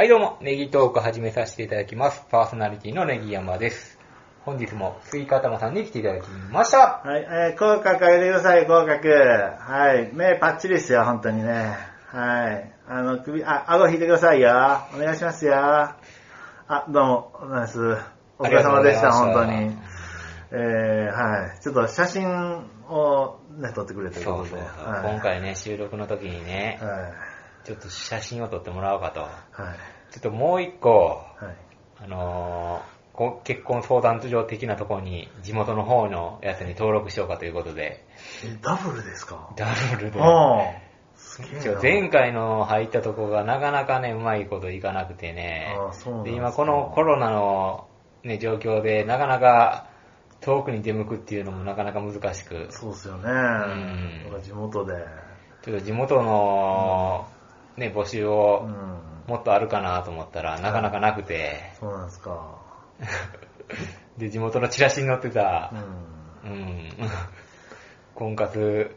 はいどうも、ネギトーク始めさせていただきます。パーソナリティのネギ山です。本日もスイカ頭さんに来ていただきました。はい、えー、口角上げてください、口角。はい、目パッチリですよ、本当にね。はい。あの、首、あ、顎引いてくださいよ。お願いしますよ。あ、どうも、お願いします。お疲れ様でした、ありがとうご本当に。えー、はい。ちょっと写真をね、撮ってくれということで。そうそう、はい、今回ね、収録の時にね、はい。ちょっと写真を撮ってもらおうかと。はい。ちょっともう一個、はい。あのーこ結婚相談所的なところに地元の方のやつに登録しようかということで、え、ダブルですか？ダブルで。前回の入ったとこがなかなかね、うまいこといかなくてね。ああそうなんで、今このコロナのね、状況でなかなか遠くに出向くっていうのもなかなか難しく、そうですよね。ん僕は地元で。ちょっと地元のね、募集うをん。もっとあるかなと思ったらなかなかなくて、そうなんですか。で、地元のチラシに載ってたう、ん。うん、婚活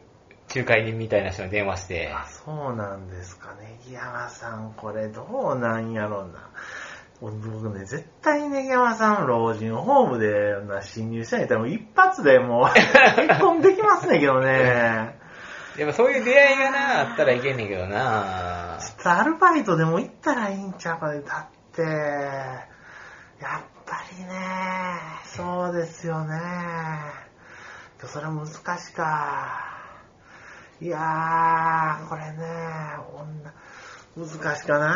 仲介人みたいな人に電話して、あ、そうなんですかね。ネギ山さん、これどうなんやろうな。僕ね、絶対ネギ山さん、老人ホームでな侵入したんやったら一発でもう 結婚できますねんけどね。やっぱそういう出会いがな、あったらいけんねんけどなちょっとアルバイトでも行ったらいいんちゃうかで。だって、やっぱりね、そうですよね。それ難しか。いやー、これね、女、難しかな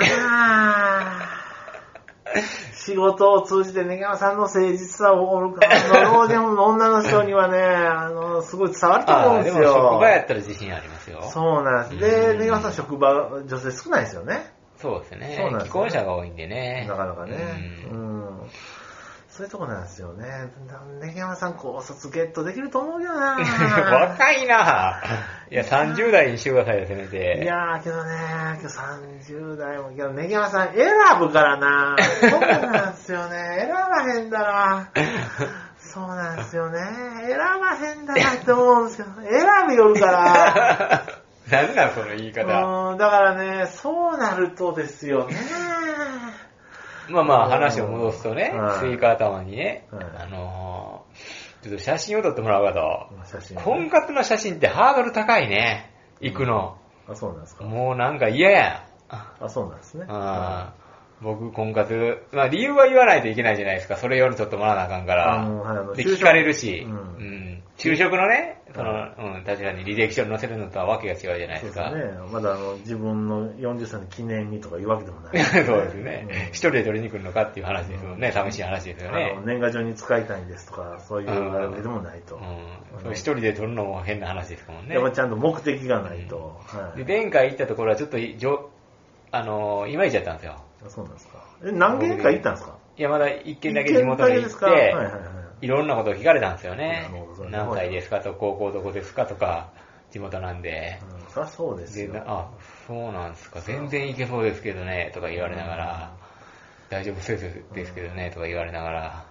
仕事を通じて根川さんの誠実さをおるか、老人の女の人にはね、あの、すごい伝わると思うんですああでも職よ。場やったら自信ありますよ。そうなんです。で、うん根川さん職場、女性少ないですよね。そうですね。そうなんですね既婚者が多いんでね。なかなかね。ううんん。そういうとこなんですよね。根山さん、高卒ゲットできると思うけどな 若いないや、30代にしてくださいよ、せめて。いやー、けどね、今日30代も、けど、ネギ山さん選ぶからなそうなんですよね。選ばへんだなそうなんですよね。選ばへんだなって思うんですけど、選びよるから。なんなん、その言い方。うん、だからね、そうなるとですよね。まあまあ、話を戻すとねはい、スイカ頭にね、はいあのー、ちょっと写真を撮ってもらおうかと。写真、ね。婚活の写真ってハードル高いね。行くの。あ、そうなんですか。もうなんか嫌や。あ、そうなんですね。あー僕、婚活、まあ理由は言わないといけないじゃないですか。それより撮ってもらわなあかんから。で、聞かれるし、ううんん。昼食のね、その、うん、確かに履歴書に載せるのとはわけが違うじゃないですか。そうですね。まだあの、自分の40歳の記念にとか言うわけでもない、そうですね。うん一人で取りに来るのかっていう話ですよね。寂しい話ですよね。年賀状に使いたいんですとか、そういうわけでもないと。うん。一人で取るのも変な話ですもんねやっ。ぱちゃんと目的がないと。はいで、前回行ったところはちょっとじょ、あのー、いまいちだったんですよ。あそうなんですか。え、何軒か行ったんですか？いや、まだ一軒だけ地元に行って、はいはいはい。いろんなことを聞かれたんですよね何歳ですかと、高校どこですかとか、地元なんで。うん、そりゃそうですで、よ。なあ、そうなんですか、全然いけそうですけどね、とか言われながら、大丈夫そうですけどね、とか言われながら、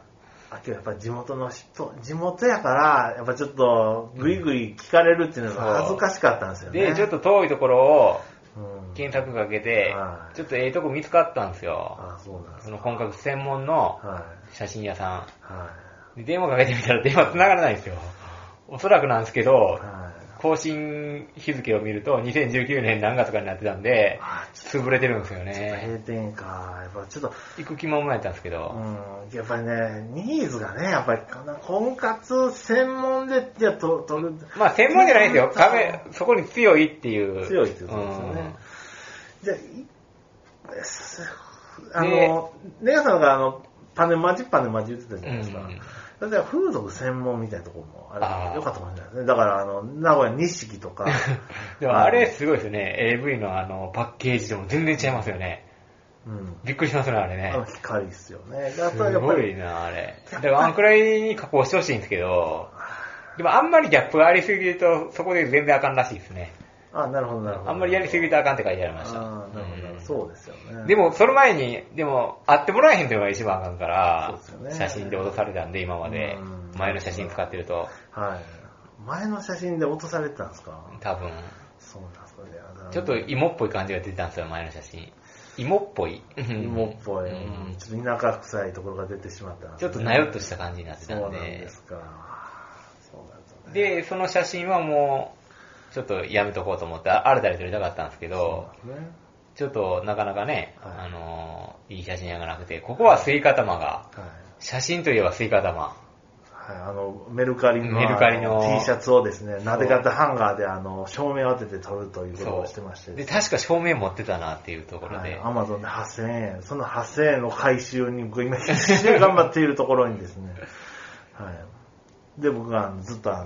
あけどやっぱ地元の人、地元やから、やっぱちょっとグイグイ聞かれるっていうのが恥ずかしかったんですよね。で、ちょっと遠いところをうん、検索かけては、いちょっとええとこ見つかったんですよ。あ、そうなんですそか。の婚活専門のはい。写真屋さはい。ん。で電話かけてみたら電話繋がらないんですよ。おそらくなんですけど、はい。更新日付を見ると2019年何月かになってたんで、あ潰れてるんですよね。閉店か。やっぱちょっと、行く気満々やったんですけど、うん、やっぱりね、ニーズがね、やっぱり、婚活専門で、じゃあ、と、取る。まあ専門じゃないですよ。壁、そこに強いっていう。強いっていうことですよね。じゃああでの、ネガさんがあの、パネマジパネマジ言ってたじゃうん。ないですか。うんだから風俗専門みたいなところもああーれよかったかもしれないですね。だから、あの、名古屋錦とか、でもあれすごいですね。AV のあの、パッケージでも全然違いますよね。うん。びっくりしますね、あれねあの、。光ですよね。やっぱり、ごいな、あれ。だからあんくらいに加工してほしいんですけど、でもあんまりギャップがありすぎると、そこで全然あかんらしいですね。あ、なるほど、なるほど。あんまりやりすぎるとあかんって書いてありました。あーなるほどなるそうですよね。でも、その前に、でも、会ってもらえへんっていうのが一番あかんからね写真で落とされたんで、今までうん。前の写真使ってると、はい。前の写真で落とされてたんですか？多分、そうなんですかね。ちょっと芋っぽい感じが出てたんですよ、前の写真。芋っぽい。芋っぽい、うんちょっと田舎臭いところが出てしまったなちょっとなよっとした感じになってそうなんたんでで。すか。そうなんですね。で、その写真はもう、ちょっとやめとこうと思って、新たに撮りたかったんですけど、ねちょっとなかなかね、はい。あのーいい写真がなくて、ここはスイカ玉が、はい。写真といえばスイカ玉。はい、あの、メルカリのメルカリのあ T シャツをですね、なで型ハンガーであの、照明を当てて撮るということをしてまして。で、確か照明持ってたなっていうところで、アマゾンで8000円、その8000円の回収に僕今必死で頑張っているところにですね、はい。で、僕がずっとあの、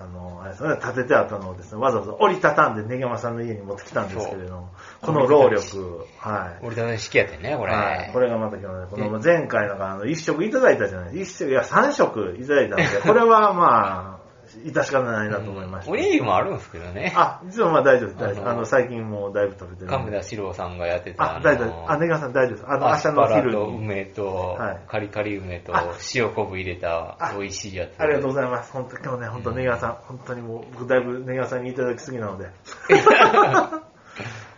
あの、あれですね、立ててあったのをですね、わざわざ折りたたんでネギマさんの家に持ってきたんですけれども、この労力、はい。折りたたみ式やってんね、これ。はい、これがまた今日ね、この前回のあの、一食いただいたじゃないですか。一食、いや、三食いただいたので、これはまあ、致し方ないなと思いました。おにぎりもあるんですけどね。あ、実はまあ大丈夫です、大丈夫。あの最近もうだいぶ食べてるんで。亀田史郎さんがやってた。あ、大丈夫。あ、ネガさん大丈夫です。あの、明日の昼ラとに。梅とはい、カリカリ梅とあ、塩昆布入れたあ美味しいやつ。ありがとうございます。本当今日ね、本当ネガさん、本当にもう、僕だいぶネガさんにいただきすぎなので。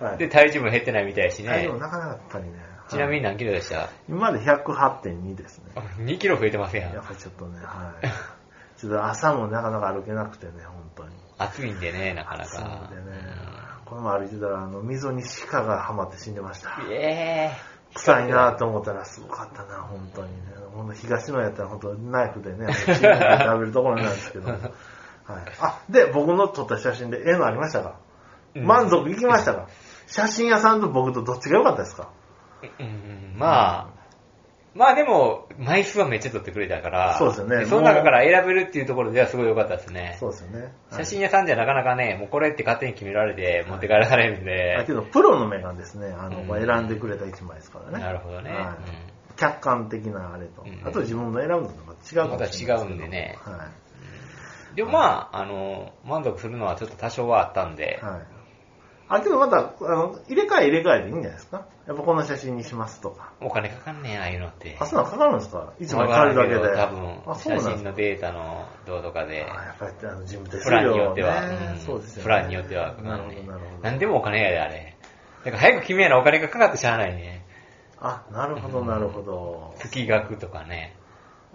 はい。で、体重も減ってないみたいやしねあでも。なかなかやっぱりね。ちなみにはい何キロでした？今まで108.2ですね。2キロ増えてますやんやっ。ぱりちょっとね、はい。ちょっと朝もなかなか歩けなくてね、本当に。暑いんでね、なかなそうか。でね、この前歩いてたら、あの、溝に鹿がはまって死んでました。ええ臭いなと思ったらすごかったな、本当にね。ほんと東野やったら本当ナイフでね、食べるところなんですけど。はい。あ、で、僕の撮った写真で絵のありましたか、うん満足いきましたか？写真屋さんと僕とどっちが良かったですか？うんうんまあ、まあでも、枚数はめっちゃ撮ってくれたから、そうですよねその中から選べるっていうところではすごい良かったですね。そうですよね。写真屋さんじゃなかなかね、もうこれって勝手に決められて持って帰らされるんで、だけど、プロの目がですね、あの、うん選んでくれた一枚ですからね。なるほどね。はい客観的なあれと。うんあと自分の選ぶのとまた違うかもしれない。また違うんでねはい。うんでもまあ、あの、満足するのはちょっと多少はあったんで、はい。あ、けどまた、あの、入れ替え入れ替えでいいんじゃないですかやっぱこの写真にしますとか。お金かかんねえ、ああいうのって。あ、そんなのかかるんですか？いつもわかるだけで。多分、あ、そう写真のデータのどうとかで、あやっぱりあの事務手数プランによ料っては、ねうんそうですよね。プランによってはなんるほねど、なるほど。何でもお金やで、あれ。だから早く決めやなお金がかかってしゃあないね。あ、なるほど、なるほど。月額とかね。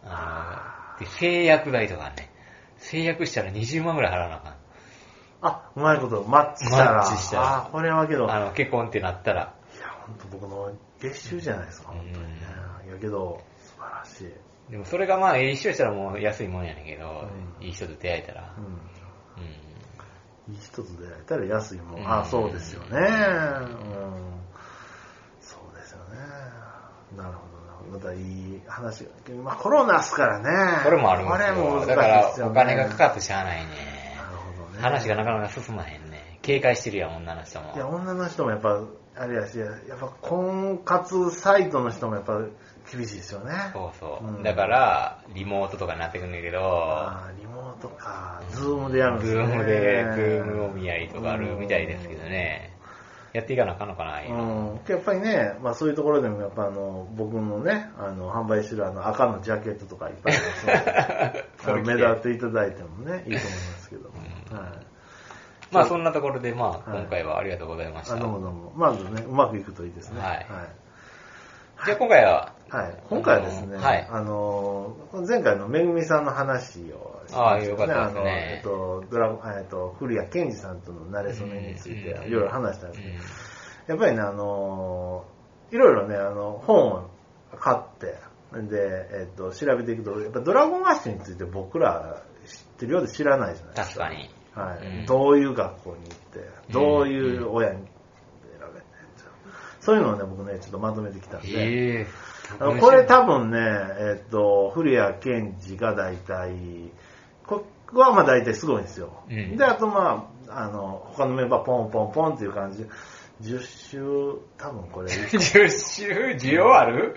あので製薬代とかね。製薬したら20万ぐらい払わなあかん。あ、うまいこと、マッチしたら。マッチしたらあ、これはけど、あの、結婚ってなったら。ほんと僕の月収じゃないですか、本当にね。いやけど、素晴らしい。でもそれがまあ、一緒したらもう安いもんやねんけど、うんいい人と出会えたらう。ん。うんいい人と出会えたら安いもん。うんあ、そうですよね。うん。そうですよね。なるほど。またいい話が。まあコロナっすからね。これもあるんですよ。これも難しいだか。ら、お金がかかってしゃあないね。なるほどね。話がなかなか進まへんね。警戒してるやん、女の人もい。や、女の人もやっぱ、あれやし、やっぱ婚活サイトの人もやっぱ厳しいですよね。そうそう。うんだから、リモートとかになってくんだけど、あーリモートか、ズームでやるんですズね。ームで、ズームお見合いとかあるみたいですけどね。やっていかなあかんのかな、今。うん、やっぱりね、まあそういうところでもやっぱあの、僕のね、あの、販売してるあの赤のジャケットとかいっぱいあります 目立っていただいてもね、いいと思いますけども。うんはい。まあそんなところで、まあはい今回はありがとうございました。あどうもどうも。まずね、うまくいくといいですね。はいはい。じゃあ今回は、はい今回はですね、はいあの、前回のめぐみさんの話をしああましたよかったですねあの、えっと、ドラゴン、えっと、古谷健二さんとの馴れ初めについてうんいろいろ話したんですけど、うんやっぱりね、あのーいろいろね、あの、本を買って、で、えっと、調べていくと、やっぱドラゴンアッシュについて僕ら知ってるようで知らないじゃないですか。確かに。はい。うん。どういう学校に行って、どういう親に選べて、そういうのをね、僕ね、ちょっとまとめてきたんで、ええ。あのこれ多分ね、えっと、古谷健二が大体、ここはまあ大体すごいんですよ。うん。で、あとまあ、あの、他のメンバーポンポンポンっていう感じ。で、10週、多分これ、10週需要ある？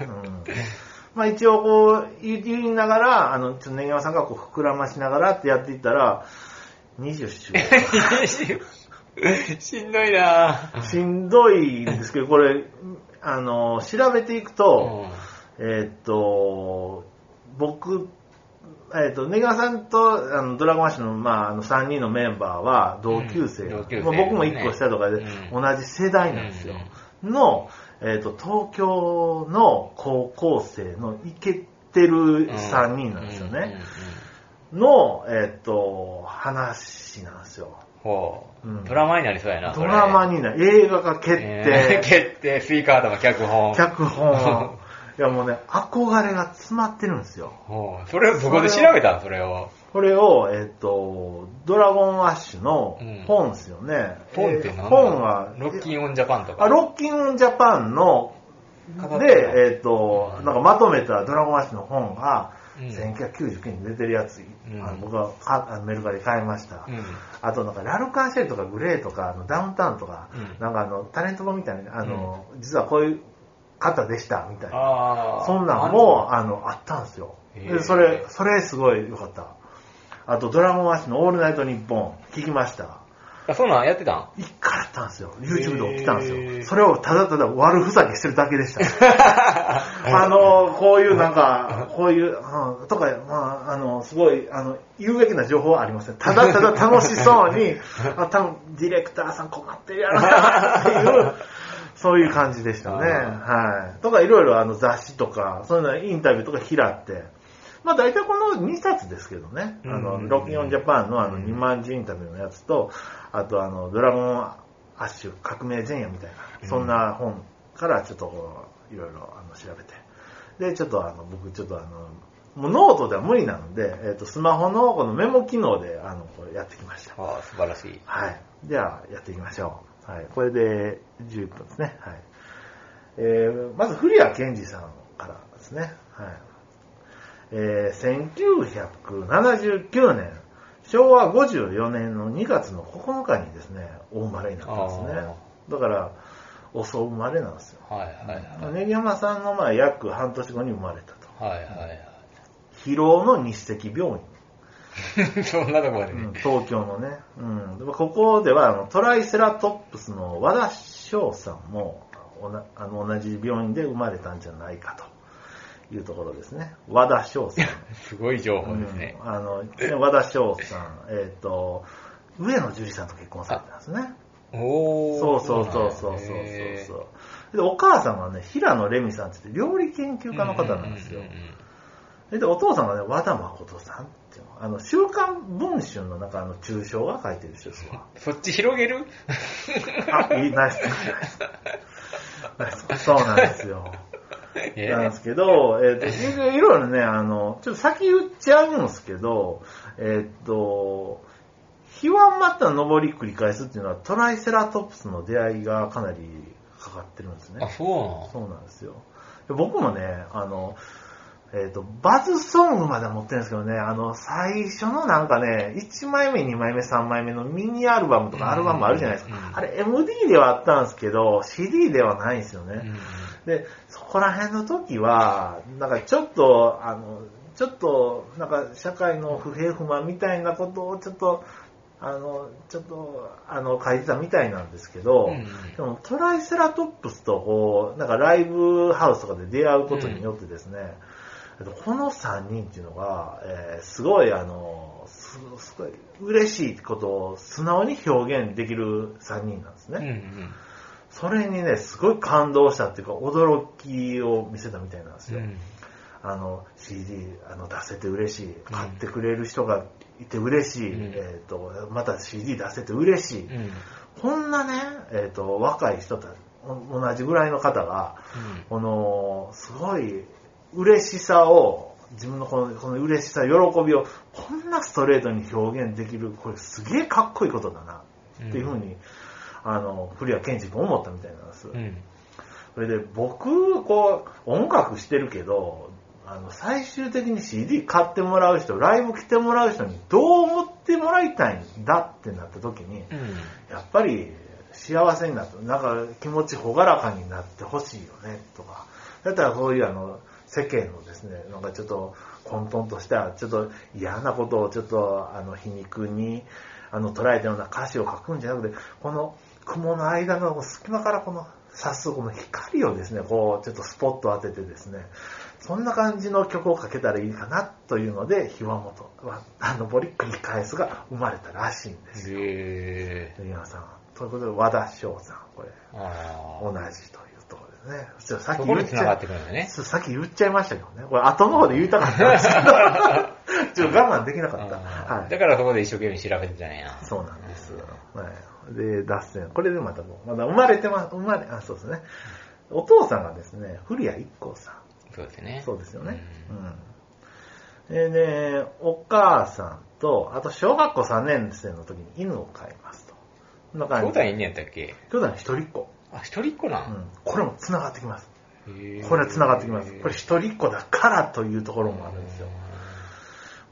うん。まあ一応こう言いながら、あの、ちょっとネギマさんがこう膨らましながらってやっていったら、20週。しんどいな。しんどいんですけど、これ、あの、調べていくと、えーっと、僕、えーっと、ネガさんとあのドラゴンアッシュの,、まあ、あの3人のメンバーは同級生。うん同級生。まあ僕も1個下とかでうん。同じ世代なんですよ。の、えっ、と、東京の高校生のイケてる3人なんですよね。うん。うん。うん。うん。の、えっ、と、話なんですよ。ほう、うんドラマになりそうやな。ドラマににな映画が決定。決定、スイカートの脚本。脚本。いやもうね、憧れが詰まってるんですよ。ほうそれをどこで調べたん？それを。これを、えっ、と、 Dragon Ashの本ですよね。本って何えー本は、ロッキンオンジャパンとか。あ、ロッキンオンジャパンの、飾ってるで、えっ、と、なんかまとめた Dragon Ashの本が、うん1999年に出てるやつ、んあの僕はメルカリで買いました。うん。あとなんかラルカンシェルとかグレーとかあのダウンタウンとか、うんなんかあのタレント本みたいな、あの、実はこういう方でしたみたいな。そんなんも、あの、あったんですよ。で、それ、それすごい良かった。あと、ドラゴンアッシュのオールナイトニッポン、聞きました。あ、そんなんやってたん？一回やったんですよ。YouTube で起きたんですよ。それをただただ悪ふざけしてるだけでした。あの、こういうなんか、こういう、うん、とか、まあ、あの、すごい、あの、有益な情報はありません。ただただ楽しそうに、あ、多分、ディレクターさん困ってるやろな、っていう、そういう感じでしたね。はい。とか、いろいろあの雑誌とか、そういうのインタビューとか買って、まあ大体この2冊ですけどね。あの、うんロッキンオンジャパンのあの2万字インタビューのやつと、あとあの、 Dragon Ash革命前夜みたいな、そんな本からちょっとこう、いろいろあの調べて。で、ちょっとあの、僕ちょっとあの、もうノートでは無理なので、えっ、と、スマホのこのメモ機能で、あの、これやってきました。ああ、素晴らしい。はい。では、やっていきましょう。はい。これで11分ですね。はい。えー、まず、古谷健二さんからですね。はい。えー、1979年、昭和54年の2月の9日にですね、お生まれになったんですね。だから、遅生まれなんですよ。はいはいはい。ネギ山さんのまあ約半年後に生まれたと。はいはい疲労の日赤病院。はい。そんなとこまでうんね。東京のね。うん。でもここではあのトライセラトップスの和田翔さんもおなあの同じ病院で生まれたんじゃないかというところですね。和田翔さん。すごい情報ですね。うんあの、ね和田翔さん、えっ、と、上野樹里さんと結婚されてたんですね。おー。そうそうそうそうそうそう。で、お母さんがね、平野レミさんって言って料理研究家の方なんですよで、お父さんがね、和田誠さんっていうのあの、週刊文春の中の中小が書いてる人ですわ。そっち広げる？あ、いい。ナイスそうなんですよ。えなんですけど、えっ、と、いろいろいろね、あの、ちょっと先言っちゃうんですけど、えっ、と、日はまた上り繰り返すっていうのはトライセラトプスの出会いがかなりかかってるんですねあ、。そうそうなんですよ。で僕もね、あの、えっ、と、バズソングまでは持ってるんですけどね、あの、最初のなんかね、1枚目、2枚目、3枚目のミニアルバムとかアルバムあるじゃないですか。うんあれ MD ではあったんですけど、CD ではないんですよね。うんうんで、そこら辺の時は、なんかちょっと、あの、ちょっと、なんか社会の不平不満みたいなことをちょっと、あの、ちょっと、あの、書いてたみたいなんですけど、うん。でもトライセラトップスとこう、なんかライブハウスとかで出会うことによってですね、えっとこの3人っていうのが、えーすごいあの、すすごい嬉しいことを素直に表現できる3人なんですね。うんうんそれにね、すごい感動したっていうか、驚きを見せたみたいなんですよ。うんあの、CD、あの、出せて嬉しい。買ってくれる人がいて嬉しい。うんえっ、と、また CD 出せて嬉しい。うんこんなね、えっ、と、若い人たち、お同じぐらいの方が、この、すごい嬉しさを、自分のこのこの嬉しさ、喜びを、こんなストレートに表現できる、これすげえかっこいいことだな、っていうふうに、あの、古谷健二君思ったみたいなんです。うんそれで僕、こう、音楽してるけど、あの、最終的に CD 買ってもらう人、ライブ来てもらう人にどう思ってもらいたいんだってなった時に、うんやっぱり幸せになって、なんか気持ち朗らかになってほしいよね、とか。だったらそういうあの、世間のですね、なんかちょっと混沌とした、ちょっと嫌なことをちょっとあの、皮肉に、あの、捉えたような歌詞を書くんじゃなくて、この雲の間の隙間からこの、さすこの光をですね、こう、ちょっとスポット当ててですね、そんな感じの曲をかけたらいいかなというので、ひわもとは、あの、ボリックに返すが生まれたらしいんですよ。へ皆さん。ということで、和田翔さん、これ、あ同じというところですね。さあ。っき言っちゃいに繋がってくるんだね。そうさっき言っちゃいましたけどね。これ後の方で言いたかったんですけど、ちょっと我慢できなかった。あはい。ーだからそこで一生懸命調べてたんや。そうなんです。はい。で、脱線。これでまたもう、まだ生まれてます、生まれ、あ、そうですね。お父さんがですね、古谷一行さん。そうですね。そうですよね。ううん。でね、お母さんと、あと小学校3年生の時に犬を飼いますと。な感じ兄弟いんねやったっけ？兄弟の一人っ子。あ、一人っ子な。うんん。これも繋がってきます。これは繋がってきます。これ一人っ子だからというところもあるんですよ。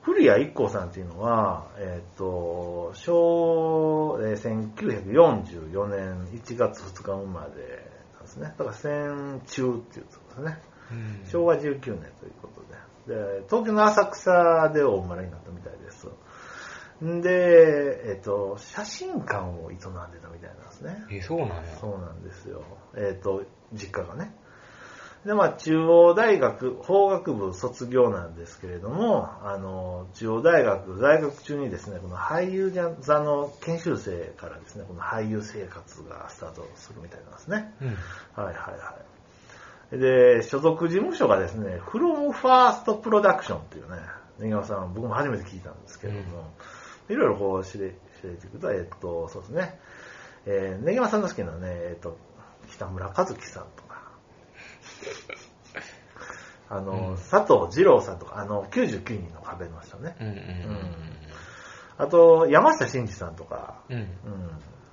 古谷一行さんっていうのは、えっ、と、小、えー1944年1月2日生まれなんですね。だから戦中っていうことですね。うん昭和19年ということで。で、東京の浅草でお生まれになったみたいです。んで、えっ、と、写真館を営んでたみたいなんですね。え、そうなんや。そうなんですよ。えっ、と、実家がね。で、まあ、中央大学法学部卒業なんですけれども、あの、中央大学在学中にですね、この俳優座の研修生からですね、この俳優生活がスタートするみたいなんですね。うん。はいはいはい。で、所属事務所がですね、フロムファーストプロダクションっていうね、根際さん、僕も初めて聞いたんですけれども、いろいろこう知れ、知れていくと、えっと、そうですね、えー、根際さんの好きなね、えっと、北村和樹さんとか、あの、うん。佐藤二郎さんとか、あの、99人の壁の人ね。うんうんあと、山下真司さんとか、うん。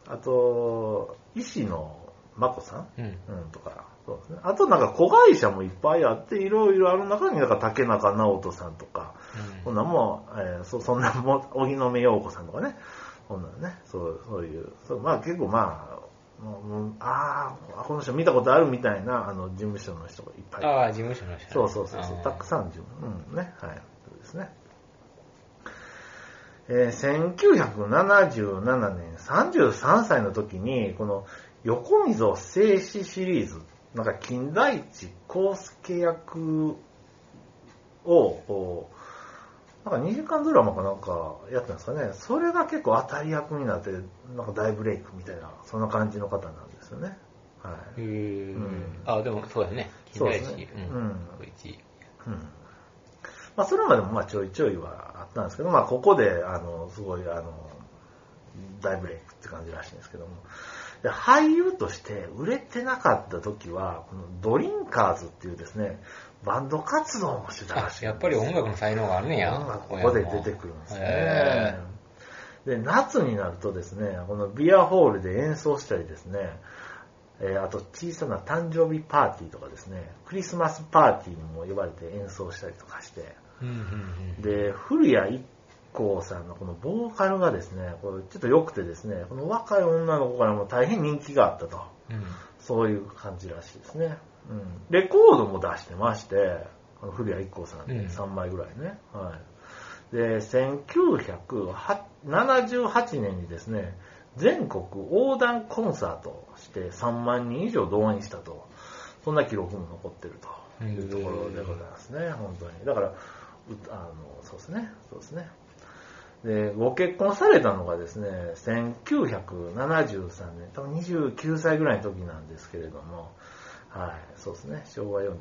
あと、石野真子さん。うん。うん、とか、そうですね。あとなんか子会社もいっぱいあって、いろいろある中に、なんか竹中直人さんとか、こん。なんも、えーそそんなんも、荻野目洋子さんとかね、こんなんね、そう、そういう、そうまあ結構まあ、ああ、この人見たことあるみたいな、あの、事務所の人がいっぱい。ああ、事務所の人ね。そうそうそうそう。たくさん事務、うんね、はい、そうですね。えー1977年33歳の時に、この横溝静止シリーズ、なんか金田一耕介役を、なんか2時間ドラマかなんかやったんですかね。それが結構当たり役になって、なんか大ブレイクみたいな、そんな感じの方なんですよね。はい。へーうんあ、でもそうだね。そうですね金田一うん小一うんまあ、それまでもまあちょいちょいはあったんですけど、まあ、ここで、あの、すごい、あの、大ブレイクって感じらしいんですけども。で俳優として売れてなかった時は、このドリンカーズっていうですね、バンド活動もしてたらしいやっぱり音楽の才能があるねや。音楽ここで出てくるんですねへ。で、夏になるとですね、このビアホールで演奏したりですね、えーあと小さな誕生日パーティーとかですね、クリスマスパーティーにも呼ばれて演奏したりとかして、ーうんうんうん。で、古谷一行さんのこのボーカルがですね、これちょっと良くてですね、この若い女の子からも大変人気があったと。うんそういう感じらしいですね。うん。レコードも出してまして、古谷一行さんでうん3枚ぐらいね。はい。で、1978年にですね、全国横断コンサートをして3万人以上動員したと。そんな記録も残ってるというところでございますね、本当に。だから、うあの、そうですね、そうですね。で、ご結婚されたのがですね、1973年、多分29歳ぐらいの時なんですけれども、はい、そうですね、昭和48年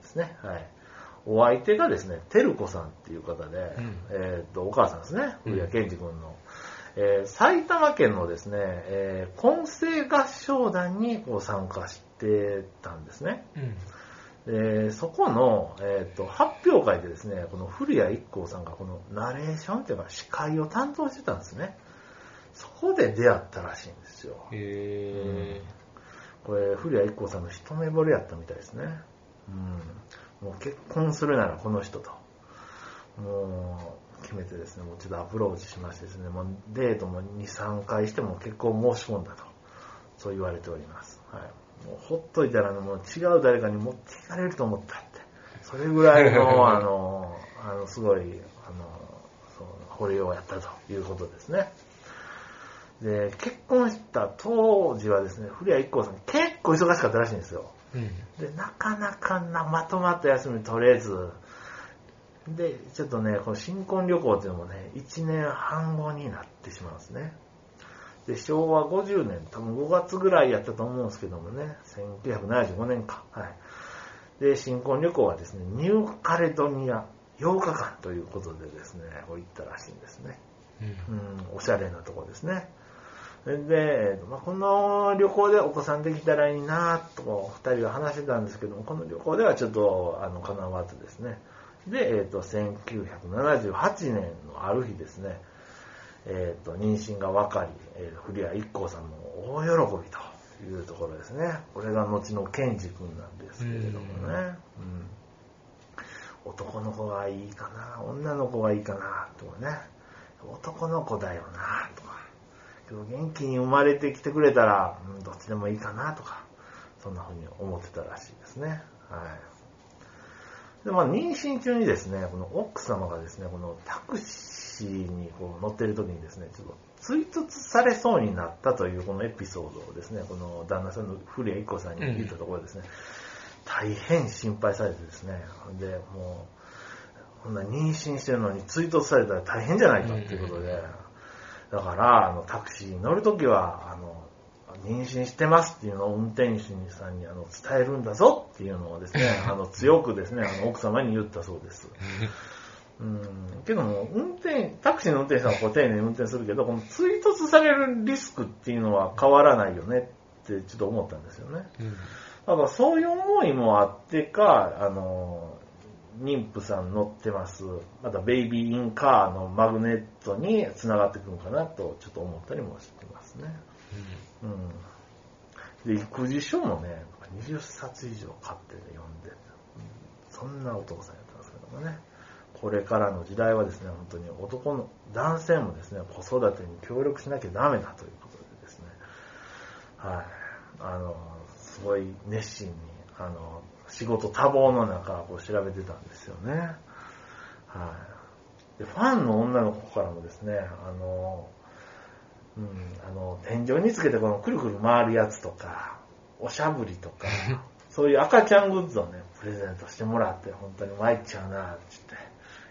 ですね、はい。お相手がですね、てるこさんっていう方で、うんえーっと、お母さんですね、うん古谷健二君の、えー埼玉県のですね、えー、混声合唱団にこう参加してたんですね。うん。でそこの、えー、と発表会でですね、この古谷一行さんがこのナレーションというか司会を担当してたんですね。そこで出会ったらしいんですよ。へこれ、古谷一行さんの一目惚れやったみたいですね。うん。もう結婚するならこの人と。もう、決めてですね、もうちょっとアプローチしましてですね、もうデートも2、3回しても結婚申し込んだと。そう言われております。はい。もうほっといたら、もう違う誰かに持っていかれると思ったって。それぐらいの、あの、あの、すごい、あの、そう、惚れようやったということですね。で、結婚した当時はですね、古谷一行さん結構忙しかったらしいんですよ。ーうん。で、なかなかな、まとまった休み取れず、で、ちょっとね、この新婚旅行っていうのもね、1年半後になってしまうんですね。で、昭和50年、多分5月ぐらいやったと思うんですけどもね、1975年か。はい。で、新婚旅行はですね、ニューカレドニア8日間ということでですね、こう行ったらしいんですね。うんうん、おしゃれなとこですね。で、まあ、この旅行でお子さんできたらいいなと、二人は話してたんですけども、この旅行ではちょっと、あの、叶わずですね。で、えっ、と、1978年のある日ですね、えっ、と、妊娠が分かり、えー、古谷一行さんも大喜びというところですね。これが後のケンジ君なんですけれどもね。うん男の子がいいかな、女の子がいいかな、とかね。男の子だよな、とか。元気に生まれてきてくれたら、うん、どっちでもいいかな、とか。そんな風に思ってたらしいですね。はい。で、まあ、妊娠中にですね、この奥様がですね、このタクシーにこう乗ってる時にですね、ちょっと追突されそうになったというこのエピソードをですね、この旦那さんの古谷一子さんに言ったところですね、大変心配されてですね、で、もう、こんな妊娠してるのに追突されたら大変じゃないかっていうことで、だから、あの、タクシーに乗るときは、あの、妊娠してますっていうのを運転手さんにあの伝えるんだぞっていうのをですね、あの強くですね、あの奥様に言ったそうです。うん、けども、運転、タクシーの運転手さんはこう丁寧に運転するけど、この追突されるリスクっていうのは変わらないよねってちょっと思ったんですよね。うんだからそういう思いもあってか、あの、妊婦さん乗ってます。またベイビーインカーのマグネットに繋がってくるのかなとちょっと思ったりもしてますね。うん。で、育児書もね、20冊以上買って、ね、読んで、うんそんなお父さんやったんですけどもね。これからの時代はですね、本当に男の、男性もですね、子育てに協力しなきゃダメだということでですね、はい。あの、すごい熱心に、あの、仕事多忙の中、こう調べてたんですよね。はい。で、ファンの女の子からもですね、あの、うん、あの、天井につけてこのくるくる回るやつとか、おしゃぶりとか、そういう赤ちゃんグッズをね、プレゼントしてもらって、本当に参っちゃうなって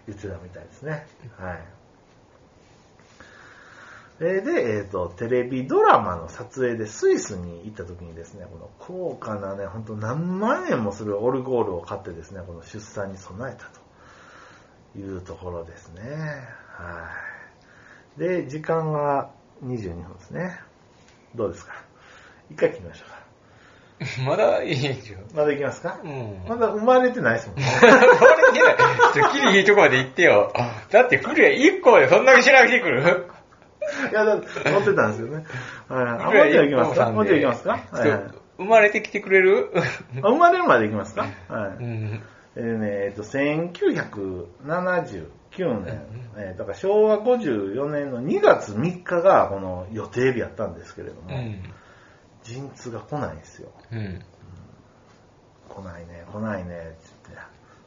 言ってたみたいですね。はい。えーで、えっ、と、テレビドラマの撮影でスイスに行った時にですね、この高価なね、本当何万円もするオルゴールを買ってですね、この出産に備えたというところですね。はい。で、時間が22分ですね。どうですか？一回切りましょうか。まだいいでしょ。まだ行きますか？うん。まだ生まれてないですもんね。これね、ちょ、キリいいとこまで行ってよ。だって、クリア1個でそんだけ調べてくる？いや、だって乗ってたんですよね。はい。あ、もうちょい行きますか？もうちょい行きますか？はい生まれてきてくれる？あ生まれるまで行きますか？はい。うん。えーね、えっと、1979年、えーだから昭和54年の2月3日がこの予定日やったんですけれども、うん。陣痛が来ないんですよ。うん。来ないね、来ないね、って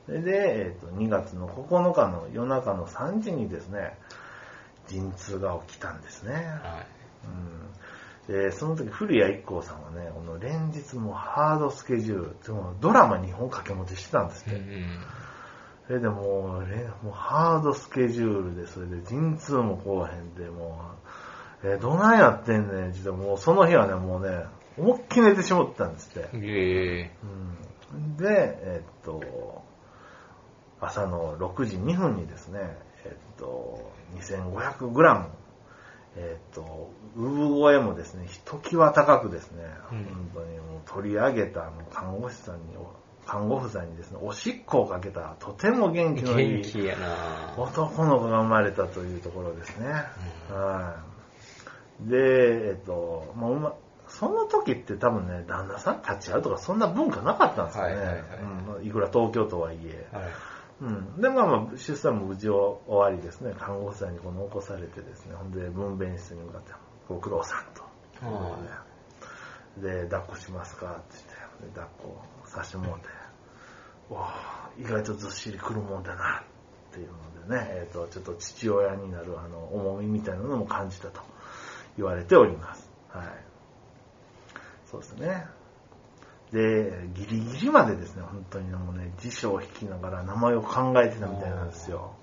言って。で、えっと、2月の9日の夜中の3時にですね、陣痛が起きたんですね。はうんで、その時、古谷一行さんはね、この連日もハードスケジュール、でもドラマ2本掛け持ちしてたんですって。ん。それでもう、れもうハードスケジュールで、それで陣痛もこうへんで、もう、え、どないやってんねん、ってもうその日はね、もうね、思いっきり寝てしまったんですって。ええうん、で、えっと、朝の6時2分にですね、えっと、2500グラム、えっと、産声もですね、ひときわ高くですね、うん本当にもう取り上げたあの看護師さんに、看護婦さんにですね、おしっこをかけた、とても元気のいい男の子が生まれたというところですね。はい。で、えっと、まあうま、その時って多分ね、旦那さん立ち会うとかそんな文化なかったんですよね。はいはいはいいくら東京とはいえ。はい。うん。で、まあまあ、出産も無事終わりですね、看護婦さんにこの起こされてですね、ほんで分娩室に向かって、ご苦労さんと。はで、抱っこしますかって言って、で抱っこさせてもらって、おー意外とずっしりくるもんだな、っていうのでね、えっ、と、ちょっと父親になるあの、重みみたいなのも感じたと言われております。はい。そうですね。で、ギリギリまでですね、本当にもうね、辞書を引きながら名前を考えてたみたいなんですよ。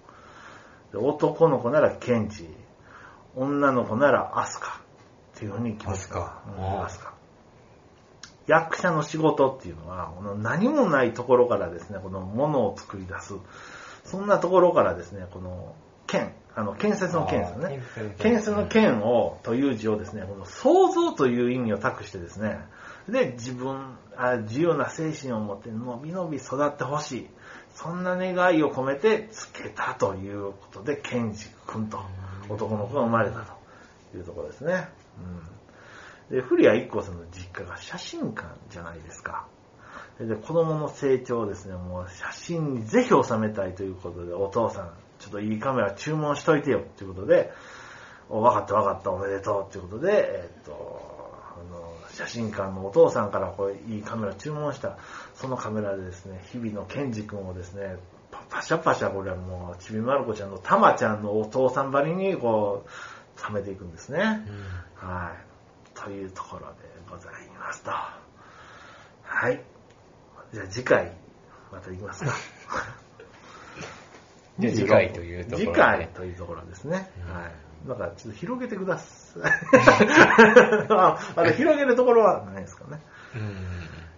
で男の子ならケンジ、女の子ならアスカっていうふうに決めてアスカうんアスカ役者の仕事っていうのは、この何もないところからですね、このものを作り出す。そんなところからですね、この剣、あの、建設の剣ですよね。建設の剣を、という字をですね、この創造という意味を託してですね、で、自分、あ自由な精神を持って、のびのび育ってほしい。そんな願いを込めてつけたということで、ケンジ君と男の子が生まれたというところですね。うん、で、古谷一行さんの実家が写真館じゃないですか。で、子供の成長をですね、もう写真にぜひ収めたいということで、お父さん、ちょっといいカメラ注文しといてよということで、お分かった分かったおめでとうということで、えっと、写真館のお父さんからこういいカメラ注文した、そのカメラでですね、日々のケンジ君をですね、パパシャパシャこれはもう、ちびまる子ちゃんのたまちゃんのお父さんばりにこう、貯めていくんですね。はい。というところでございますと。はい。じゃあ次回、また行きますか。次回というところで次回というところですね。うんはい。だからちょっと広げてください。あ広げるところはないですかね。うん。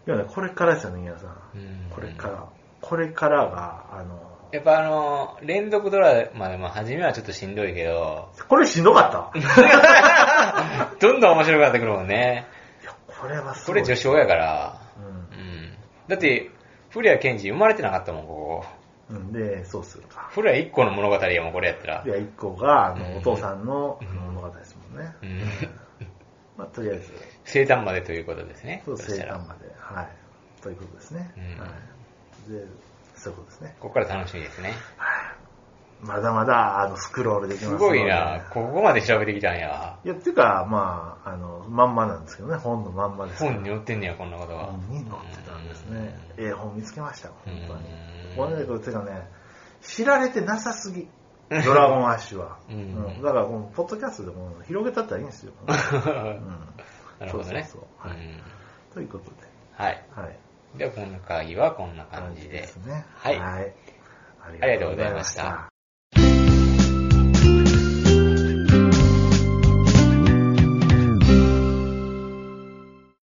いやね、これからですよね、皆さん。うんこれから。これからが、あの、やっぱあの、連続ドラマでも初めはちょっとしんどいけど、これしんどかった。どんどん面白くなってくるもんね。いや、これはすごい。これ序章やから。ううん。だって、古谷健二生まれてなかったもん、ここ。ん。うん。で、そうするか。古谷一個の物語やもん、これやったらい。や、一個が、あうんの、お父さんの物語ですもんね。うん。まあ、とりあえず、生誕までということですね。そう、生誕まで。はい。ということですね。うんはい。で、そういうことですね。ここから楽しみですね。はい。まだまだ、あの、スクロールできますすごいな。ここまで調べてきたんや。いや、っていうか、まあ、あの、まんまなんですけどね、本のまんまです。本に載ってんねや、こんなことが。本に載ってたんですね。ええ本見つけました、本当に。うんこれね、これてかね、知られてなさすぎ。ドラゴンアッシュは。うんだから、このポッドキャストでも広げたったらいいんですよ。うんなるほどね。そうそうはいうんということで。はい。はい。では、今回はこんな感じで。ですね。はいはい。ありがとうございました